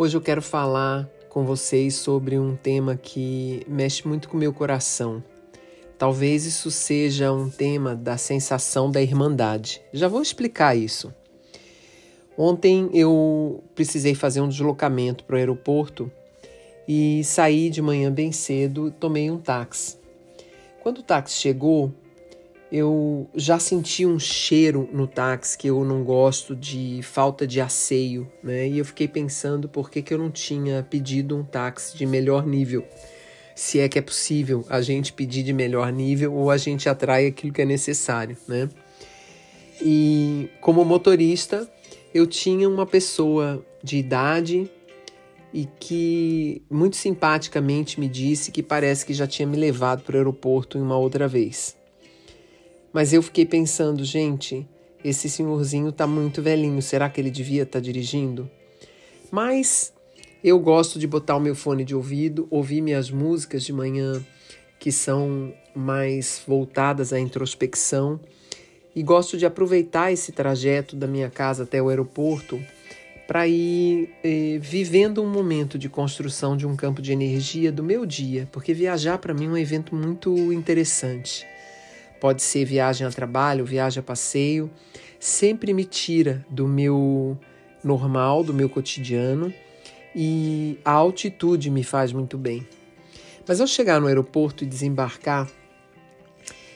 Hoje eu quero falar com vocês sobre um tema que mexe muito com o meu coração. Talvez isso seja um tema da sensação da irmandade. Já vou explicar isso. Ontem eu precisei fazer um deslocamento para o aeroporto e saí de manhã bem cedo, tomei um táxi. Quando o táxi chegou, eu já senti um cheiro no táxi que eu não gosto de falta de asseio, né? E eu fiquei pensando por que, que eu não tinha pedido um táxi de melhor nível. Se é que é possível a gente pedir de melhor nível ou a gente atrai aquilo que é necessário, né? E como motorista, eu tinha uma pessoa de idade e que muito simpaticamente me disse que parece que já tinha me levado para o aeroporto uma outra vez. Mas eu fiquei pensando, gente, esse senhorzinho tá muito velhinho, será que ele devia estar tá dirigindo? Mas eu gosto de botar o meu fone de ouvido, ouvir minhas músicas de manhã que são mais voltadas à introspecção e gosto de aproveitar esse trajeto da minha casa até o aeroporto para ir eh, vivendo um momento de construção de um campo de energia do meu dia, porque viajar para mim é um evento muito interessante. Pode ser viagem a trabalho, viagem a passeio, sempre me tira do meu normal, do meu cotidiano e a altitude me faz muito bem. Mas ao chegar no aeroporto e desembarcar,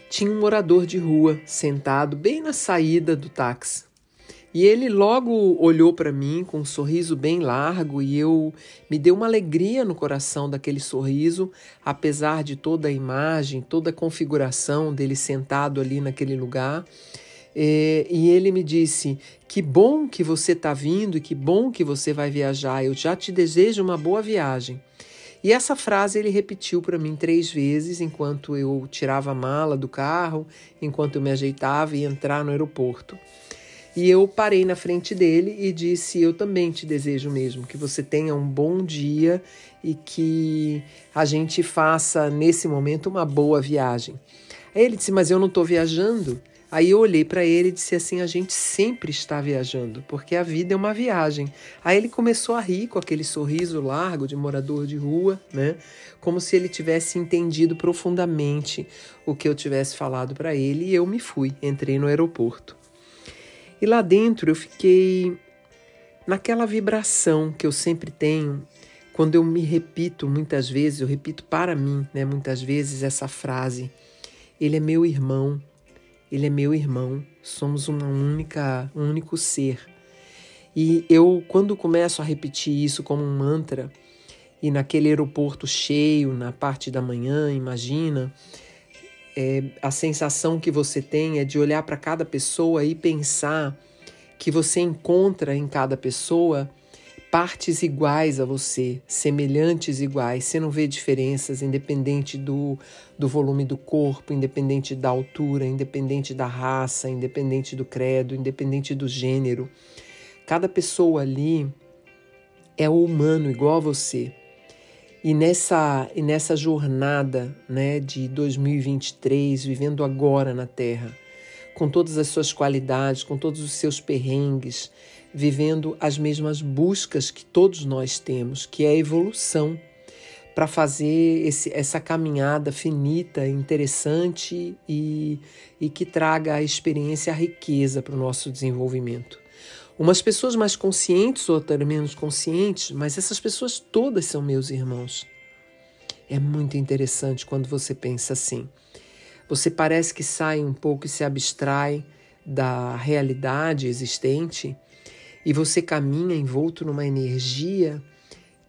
tinha um morador de rua sentado bem na saída do táxi. E ele logo olhou para mim com um sorriso bem largo e eu me deu uma alegria no coração daquele sorriso, apesar de toda a imagem, toda a configuração dele sentado ali naquele lugar. É, e ele me disse: Que bom que você está vindo e que bom que você vai viajar. Eu já te desejo uma boa viagem. E essa frase ele repetiu para mim três vezes enquanto eu tirava a mala do carro, enquanto eu me ajeitava e entrar no aeroporto. E eu parei na frente dele e disse: Eu também te desejo mesmo que você tenha um bom dia e que a gente faça nesse momento uma boa viagem. Aí ele disse: Mas eu não estou viajando. Aí eu olhei para ele e disse assim: a gente sempre está viajando, porque a vida é uma viagem. Aí ele começou a rir com aquele sorriso largo de morador de rua, né? Como se ele tivesse entendido profundamente o que eu tivesse falado para ele e eu me fui, entrei no aeroporto. E lá dentro eu fiquei naquela vibração que eu sempre tenho quando eu me repito muitas vezes, eu repito para mim, né, muitas vezes essa frase: ele é meu irmão, ele é meu irmão, somos uma única, um único ser. E eu quando começo a repetir isso como um mantra, e naquele aeroporto cheio, na parte da manhã, imagina, é, a sensação que você tem é de olhar para cada pessoa e pensar que você encontra em cada pessoa partes iguais a você, semelhantes iguais. Você não vê diferenças, independente do, do volume do corpo, independente da altura, independente da raça, independente do credo, independente do gênero. Cada pessoa ali é humano igual a você. E nessa, e nessa jornada né, de 2023, vivendo agora na Terra, com todas as suas qualidades, com todos os seus perrengues, vivendo as mesmas buscas que todos nós temos, que é a evolução, para fazer esse, essa caminhada finita, interessante e, e que traga a experiência, a riqueza para o nosso desenvolvimento. Umas pessoas mais conscientes, outras menos conscientes, mas essas pessoas todas são meus irmãos. É muito interessante quando você pensa assim. Você parece que sai um pouco e se abstrai da realidade existente e você caminha envolto numa energia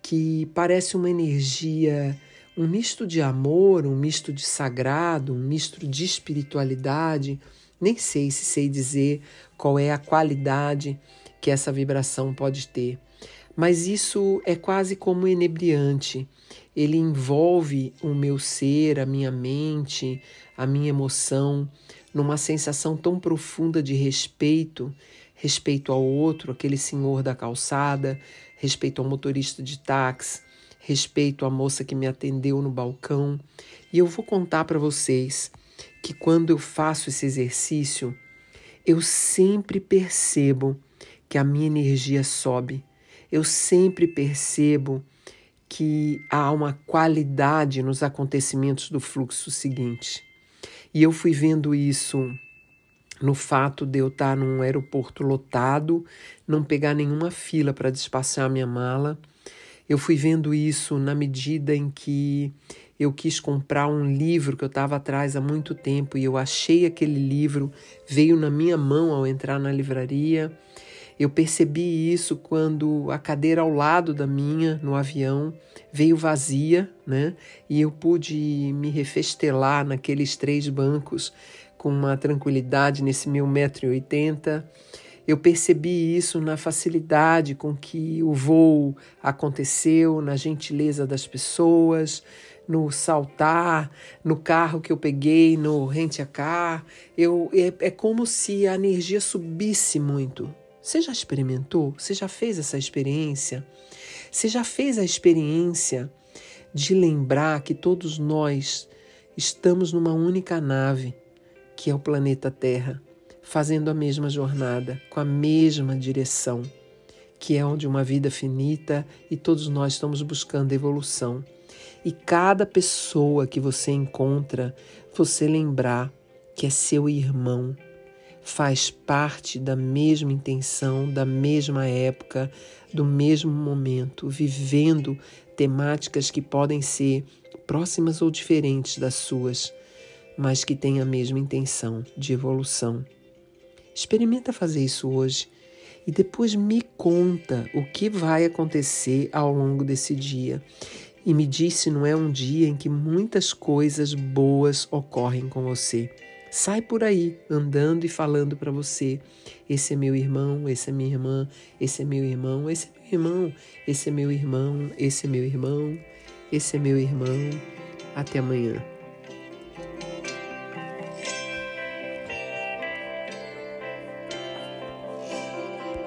que parece uma energia um misto de amor, um misto de sagrado, um misto de espiritualidade. Nem sei se sei dizer qual é a qualidade que essa vibração pode ter, mas isso é quase como inebriante. Ele envolve o meu ser, a minha mente, a minha emoção, numa sensação tão profunda de respeito respeito ao outro, aquele senhor da calçada, respeito ao motorista de táxi, respeito à moça que me atendeu no balcão. E eu vou contar para vocês que quando eu faço esse exercício, eu sempre percebo que a minha energia sobe. Eu sempre percebo que há uma qualidade nos acontecimentos do fluxo seguinte. E eu fui vendo isso no fato de eu estar num aeroporto lotado, não pegar nenhuma fila para despachar minha mala. Eu fui vendo isso na medida em que eu quis comprar um livro que eu estava atrás há muito tempo e eu achei aquele livro, veio na minha mão ao entrar na livraria. Eu percebi isso quando a cadeira ao lado da minha, no avião, veio vazia, né? E eu pude me refestelar naqueles três bancos com uma tranquilidade nesse meu metro e oitenta. Eu percebi isso na facilidade com que o voo aconteceu, na gentileza das pessoas, no saltar, no carro que eu peguei, no rent a car. Eu, é, é como se a energia subisse muito. Você já experimentou? Você já fez essa experiência? Você já fez a experiência de lembrar que todos nós estamos numa única nave que é o planeta Terra, fazendo a mesma jornada, com a mesma direção, que é onde uma vida finita e todos nós estamos buscando evolução. E cada pessoa que você encontra, você lembrar que é seu irmão, faz parte da mesma intenção, da mesma época, do mesmo momento, vivendo temáticas que podem ser próximas ou diferentes das suas, mas que tem a mesma intenção de evolução. Experimenta fazer isso hoje e depois me conta o que vai acontecer ao longo desse dia. E me diz se não é um dia em que muitas coisas boas ocorrem com você. Sai por aí andando e falando para você: esse é meu irmão, esse é minha irmã, esse é meu irmão, esse é meu irmão, esse é meu irmão, esse é meu irmão, esse é meu irmão. Até amanhã.